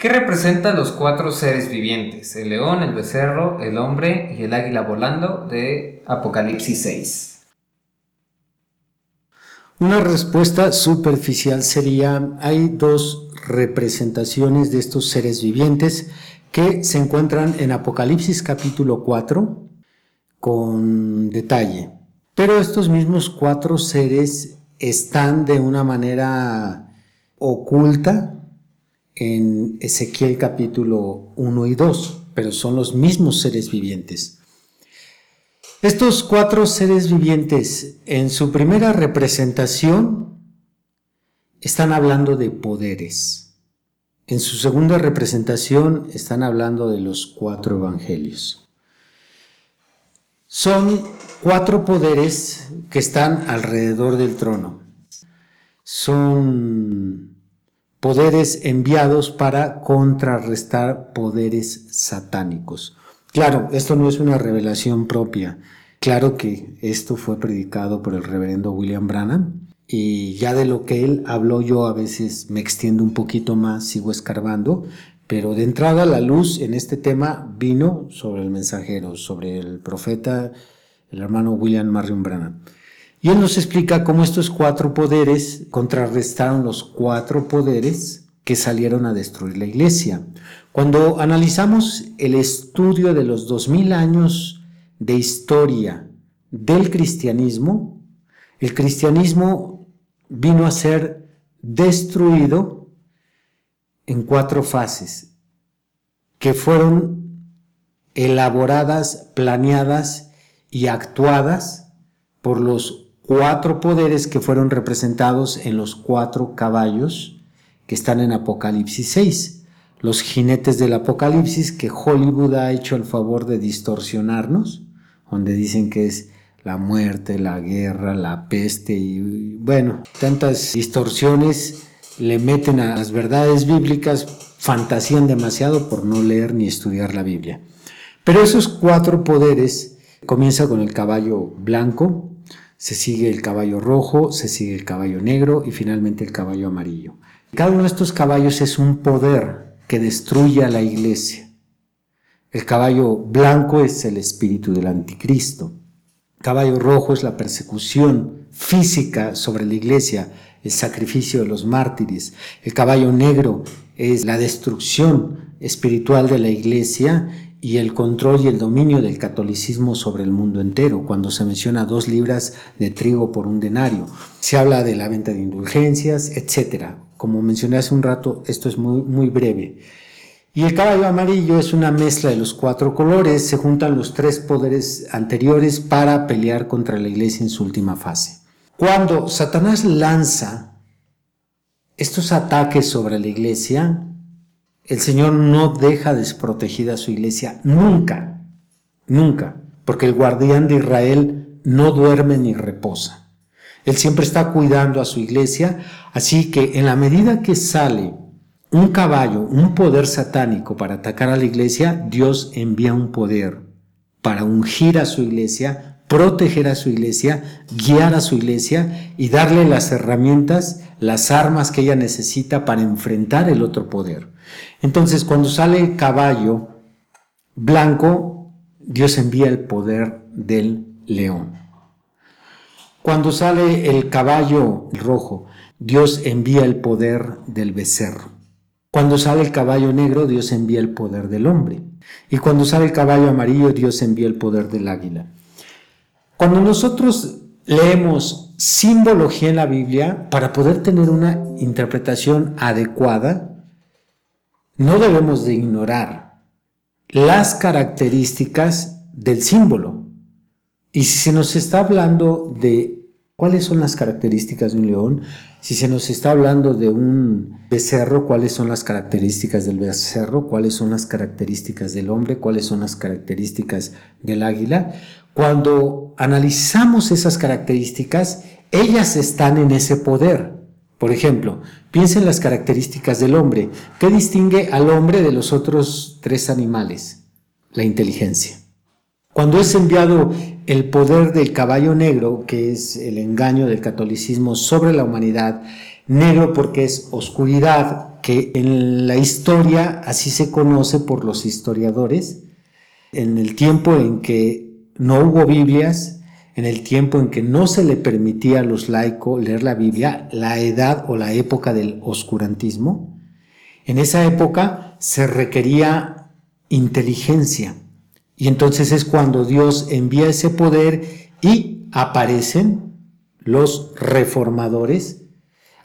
¿Qué representan los cuatro seres vivientes? El león, el becerro, el hombre y el águila volando de Apocalipsis 6. Una respuesta superficial sería, hay dos representaciones de estos seres vivientes que se encuentran en Apocalipsis capítulo 4 con detalle. Pero estos mismos cuatro seres están de una manera oculta en Ezequiel capítulo 1 y 2, pero son los mismos seres vivientes. Estos cuatro seres vivientes en su primera representación están hablando de poderes. En su segunda representación están hablando de los cuatro evangelios. Son cuatro poderes que están alrededor del trono. Son poderes enviados para contrarrestar poderes satánicos. Claro, esto no es una revelación propia. Claro que esto fue predicado por el reverendo William Branham y ya de lo que él habló yo a veces me extiendo un poquito más, sigo escarbando, pero de entrada la luz en este tema vino sobre el mensajero, sobre el profeta, el hermano William Marion Branham. Y él nos explica cómo estos cuatro poderes contrarrestaron los cuatro poderes que salieron a destruir la iglesia. Cuando analizamos el estudio de los dos mil años de historia del cristianismo, el cristianismo vino a ser destruido en cuatro fases que fueron elaboradas, planeadas y actuadas por los cuatro poderes que fueron representados en los cuatro caballos que están en Apocalipsis 6. Los jinetes del Apocalipsis que Hollywood ha hecho el favor de distorsionarnos, donde dicen que es la muerte, la guerra, la peste y bueno, tantas distorsiones le meten a las verdades bíblicas, fantasían demasiado por no leer ni estudiar la Biblia. Pero esos cuatro poderes comienza con el caballo blanco, se sigue el caballo rojo, se sigue el caballo negro y finalmente el caballo amarillo. Cada uno de estos caballos es un poder que destruye a la iglesia. El caballo blanco es el espíritu del anticristo. El caballo rojo es la persecución física sobre la iglesia, el sacrificio de los mártires. El caballo negro es la destrucción espiritual de la iglesia y el control y el dominio del catolicismo sobre el mundo entero, cuando se menciona dos libras de trigo por un denario. Se habla de la venta de indulgencias, etc. Como mencioné hace un rato, esto es muy, muy breve. Y el caballo amarillo es una mezcla de los cuatro colores, se juntan los tres poderes anteriores para pelear contra la iglesia en su última fase. Cuando Satanás lanza estos ataques sobre la iglesia, el Señor no deja desprotegida a su iglesia nunca, nunca, porque el guardián de Israel no duerme ni reposa. Él siempre está cuidando a su iglesia, así que en la medida que sale un caballo, un poder satánico para atacar a la iglesia, Dios envía un poder para ungir a su iglesia, proteger a su iglesia, guiar a su iglesia y darle las herramientas, las armas que ella necesita para enfrentar el otro poder. Entonces, cuando sale el caballo blanco, Dios envía el poder del león. Cuando sale el caballo rojo, Dios envía el poder del becerro. Cuando sale el caballo negro, Dios envía el poder del hombre. Y cuando sale el caballo amarillo, Dios envía el poder del águila. Cuando nosotros leemos simbología en la Biblia, para poder tener una interpretación adecuada, no debemos de ignorar las características del símbolo. Y si se nos está hablando de ¿Cuáles son las características de un león? Si se nos está hablando de un becerro, ¿cuáles son las características del becerro? ¿Cuáles son las características del hombre? ¿Cuáles son las características del águila? Cuando analizamos esas características, ellas están en ese poder. Por ejemplo, piensen las características del hombre. ¿Qué distingue al hombre de los otros tres animales? La inteligencia. Cuando es enviado el poder del caballo negro, que es el engaño del catolicismo sobre la humanidad, negro porque es oscuridad, que en la historia así se conoce por los historiadores, en el tiempo en que no hubo Biblias, en el tiempo en que no se le permitía a los laicos leer la Biblia, la edad o la época del oscurantismo, en esa época se requería inteligencia y entonces es cuando Dios envía ese poder y aparecen los reformadores,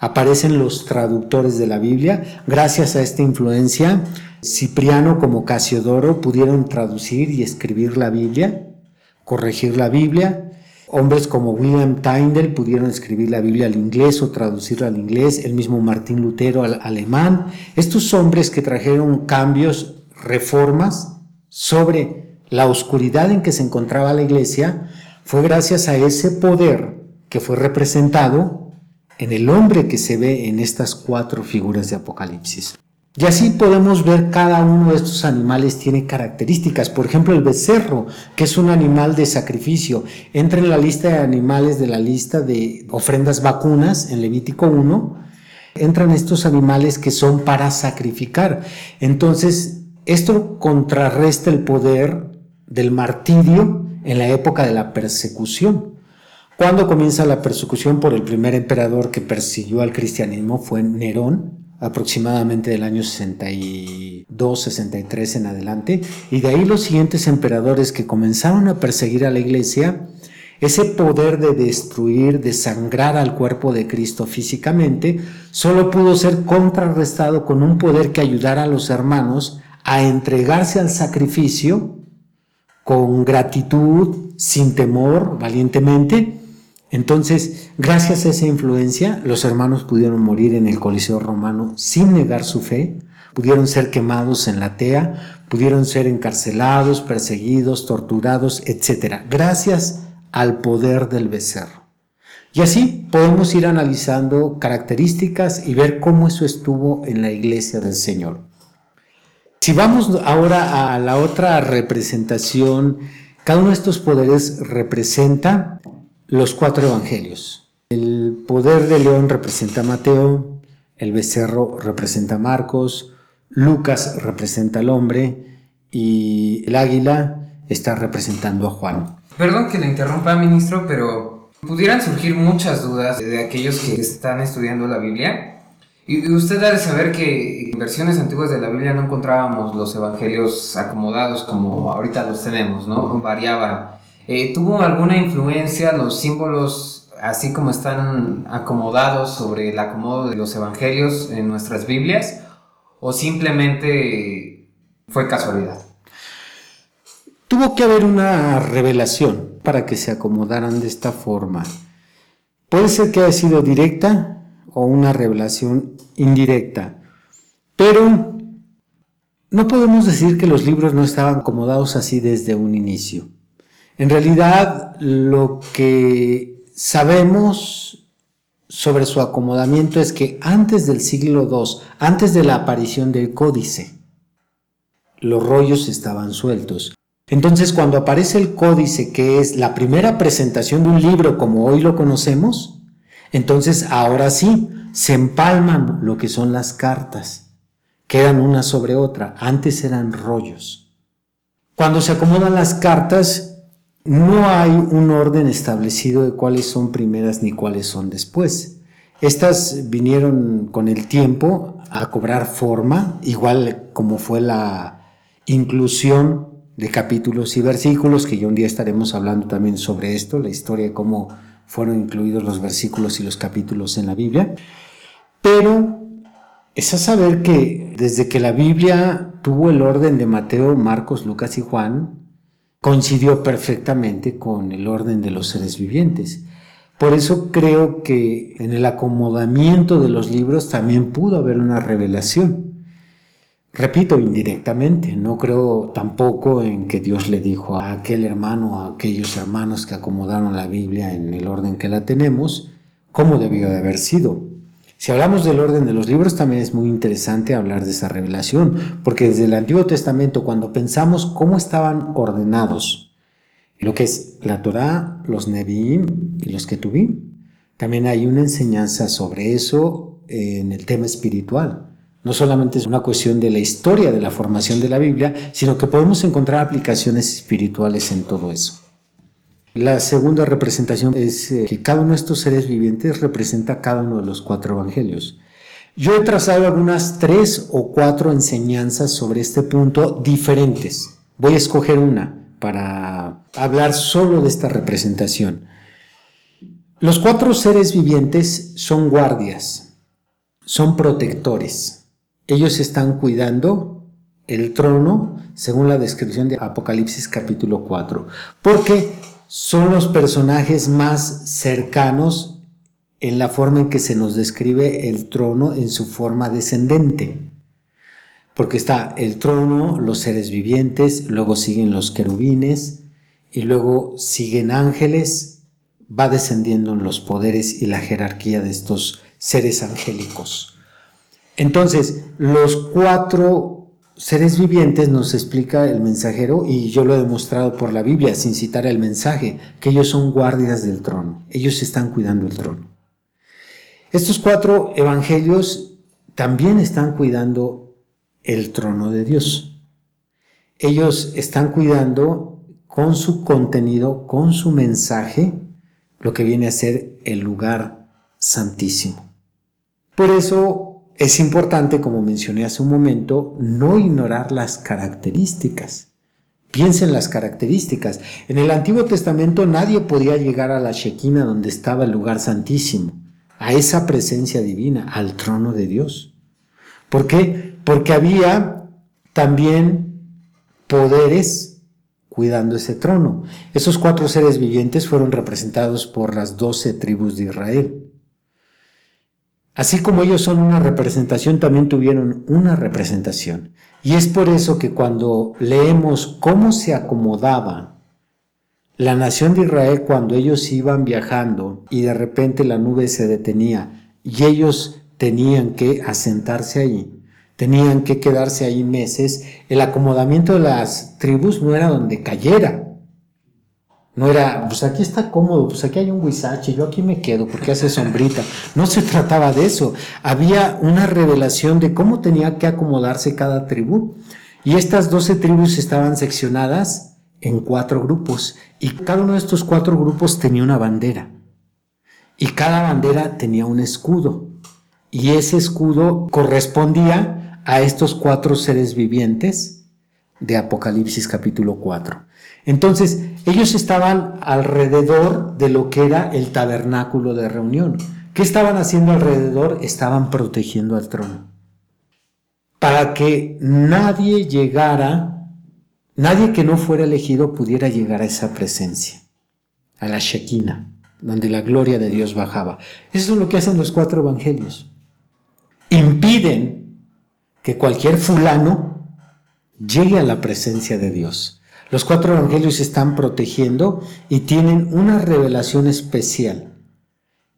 aparecen los traductores de la Biblia. Gracias a esta influencia, Cipriano como Casiodoro pudieron traducir y escribir la Biblia, corregir la Biblia. Hombres como William Tyndale pudieron escribir la Biblia al inglés o traducirla al inglés, el mismo Martín Lutero al alemán. Estos hombres que trajeron cambios, reformas sobre la oscuridad en que se encontraba la iglesia fue gracias a ese poder que fue representado en el hombre que se ve en estas cuatro figuras de Apocalipsis. Y así podemos ver cada uno de estos animales tiene características. Por ejemplo, el becerro, que es un animal de sacrificio, entra en la lista de animales de la lista de ofrendas vacunas en Levítico 1. Entran estos animales que son para sacrificar. Entonces, esto contrarresta el poder del martirio en la época de la persecución. Cuando comienza la persecución por el primer emperador que persiguió al cristianismo fue Nerón, aproximadamente del año 62, 63 en adelante, y de ahí los siguientes emperadores que comenzaron a perseguir a la iglesia, ese poder de destruir, de sangrar al cuerpo de Cristo físicamente, solo pudo ser contrarrestado con un poder que ayudara a los hermanos a entregarse al sacrificio con gratitud, sin temor, valientemente. Entonces, gracias a esa influencia, los hermanos pudieron morir en el Coliseo romano sin negar su fe, pudieron ser quemados en la tea, pudieron ser encarcelados, perseguidos, torturados, etc. Gracias al poder del becerro. Y así podemos ir analizando características y ver cómo eso estuvo en la iglesia del Señor. Si vamos ahora a la otra representación, cada uno de estos poderes representa los cuatro evangelios. El poder de león representa a Mateo, el becerro representa a Marcos, Lucas representa al hombre y el águila está representando a Juan. Perdón que le interrumpa, ministro, pero pudieran surgir muchas dudas de aquellos que están estudiando la Biblia y usted debe saber que en versiones antiguas de la Biblia no encontrábamos los evangelios acomodados como ahorita los tenemos, ¿no? Variaban. Eh, ¿Tuvo alguna influencia los símbolos así como están acomodados sobre el acomodo de los evangelios en nuestras Biblias? ¿O simplemente fue casualidad? Tuvo que haber una revelación para que se acomodaran de esta forma. Puede ser que haya sido directa, o una revelación indirecta. Pero no podemos decir que los libros no estaban acomodados así desde un inicio. En realidad, lo que sabemos sobre su acomodamiento es que antes del siglo II, antes de la aparición del códice, los rollos estaban sueltos. Entonces, cuando aparece el códice, que es la primera presentación de un libro como hoy lo conocemos, entonces ahora sí, se empalman lo que son las cartas, quedan una sobre otra, antes eran rollos. Cuando se acomodan las cartas, no hay un orden establecido de cuáles son primeras ni cuáles son después. Estas vinieron con el tiempo a cobrar forma, igual como fue la inclusión de capítulos y versículos, que ya un día estaremos hablando también sobre esto, la historia de cómo fueron incluidos los versículos y los capítulos en la Biblia. Pero es a saber que desde que la Biblia tuvo el orden de Mateo, Marcos, Lucas y Juan, coincidió perfectamente con el orden de los seres vivientes. Por eso creo que en el acomodamiento de los libros también pudo haber una revelación. Repito, indirectamente, no creo tampoco en que Dios le dijo a aquel hermano, a aquellos hermanos que acomodaron la Biblia en el orden que la tenemos, cómo debió de haber sido. Si hablamos del orden de los libros, también es muy interesante hablar de esa revelación, porque desde el Antiguo Testamento, cuando pensamos cómo estaban ordenados, lo que es la Torá, los Nevi'im y los Ketubim, también hay una enseñanza sobre eso en el tema espiritual. No solamente es una cuestión de la historia de la formación de la Biblia, sino que podemos encontrar aplicaciones espirituales en todo eso. La segunda representación es eh, que cada uno de estos seres vivientes representa cada uno de los cuatro evangelios. Yo he trazado algunas tres o cuatro enseñanzas sobre este punto diferentes. Voy a escoger una para hablar solo de esta representación. Los cuatro seres vivientes son guardias, son protectores ellos están cuidando el trono según la descripción de Apocalipsis capítulo 4, porque son los personajes más cercanos en la forma en que se nos describe el trono en su forma descendente. Porque está el trono, los seres vivientes, luego siguen los querubines y luego siguen ángeles, va descendiendo en los poderes y la jerarquía de estos seres angélicos. Entonces, los cuatro seres vivientes nos explica el mensajero, y yo lo he demostrado por la Biblia, sin citar el mensaje, que ellos son guardias del trono, ellos están cuidando el trono. Estos cuatro evangelios también están cuidando el trono de Dios. Ellos están cuidando con su contenido, con su mensaje, lo que viene a ser el lugar santísimo. Por eso es importante, como mencioné hace un momento, no ignorar las características. Piensen las características. En el Antiguo Testamento nadie podía llegar a la Shekinah donde estaba el lugar santísimo, a esa presencia divina, al trono de Dios. ¿Por qué? Porque había también poderes cuidando ese trono. Esos cuatro seres vivientes fueron representados por las doce tribus de Israel. Así como ellos son una representación, también tuvieron una representación. Y es por eso que cuando leemos cómo se acomodaba la nación de Israel cuando ellos iban viajando y de repente la nube se detenía y ellos tenían que asentarse ahí, tenían que quedarse ahí meses, el acomodamiento de las tribus no era donde cayera, no era, pues aquí está cómodo, pues aquí hay un huizache, yo aquí me quedo porque hace sombrita. No se trataba de eso. Había una revelación de cómo tenía que acomodarse cada tribu. Y estas doce tribus estaban seccionadas en cuatro grupos. Y cada uno de estos cuatro grupos tenía una bandera. Y cada bandera tenía un escudo. Y ese escudo correspondía a estos cuatro seres vivientes de Apocalipsis capítulo 4. Entonces, ellos estaban alrededor de lo que era el tabernáculo de reunión. ¿Qué estaban haciendo alrededor? Estaban protegiendo al trono. Para que nadie llegara, nadie que no fuera elegido pudiera llegar a esa presencia, a la Shekinah, donde la gloria de Dios bajaba. Eso es lo que hacen los cuatro evangelios. Impiden que cualquier fulano llegue a la presencia de Dios. Los cuatro evangelios están protegiendo y tienen una revelación especial,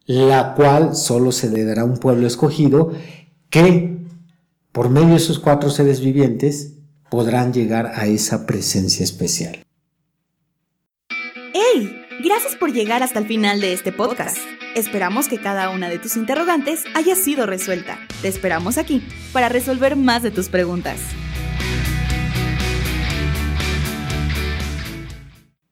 la cual solo se le dará a un pueblo escogido que, por medio de esos cuatro seres vivientes, podrán llegar a esa presencia especial. ¡Hey! Gracias por llegar hasta el final de este podcast. Esperamos que cada una de tus interrogantes haya sido resuelta. Te esperamos aquí para resolver más de tus preguntas.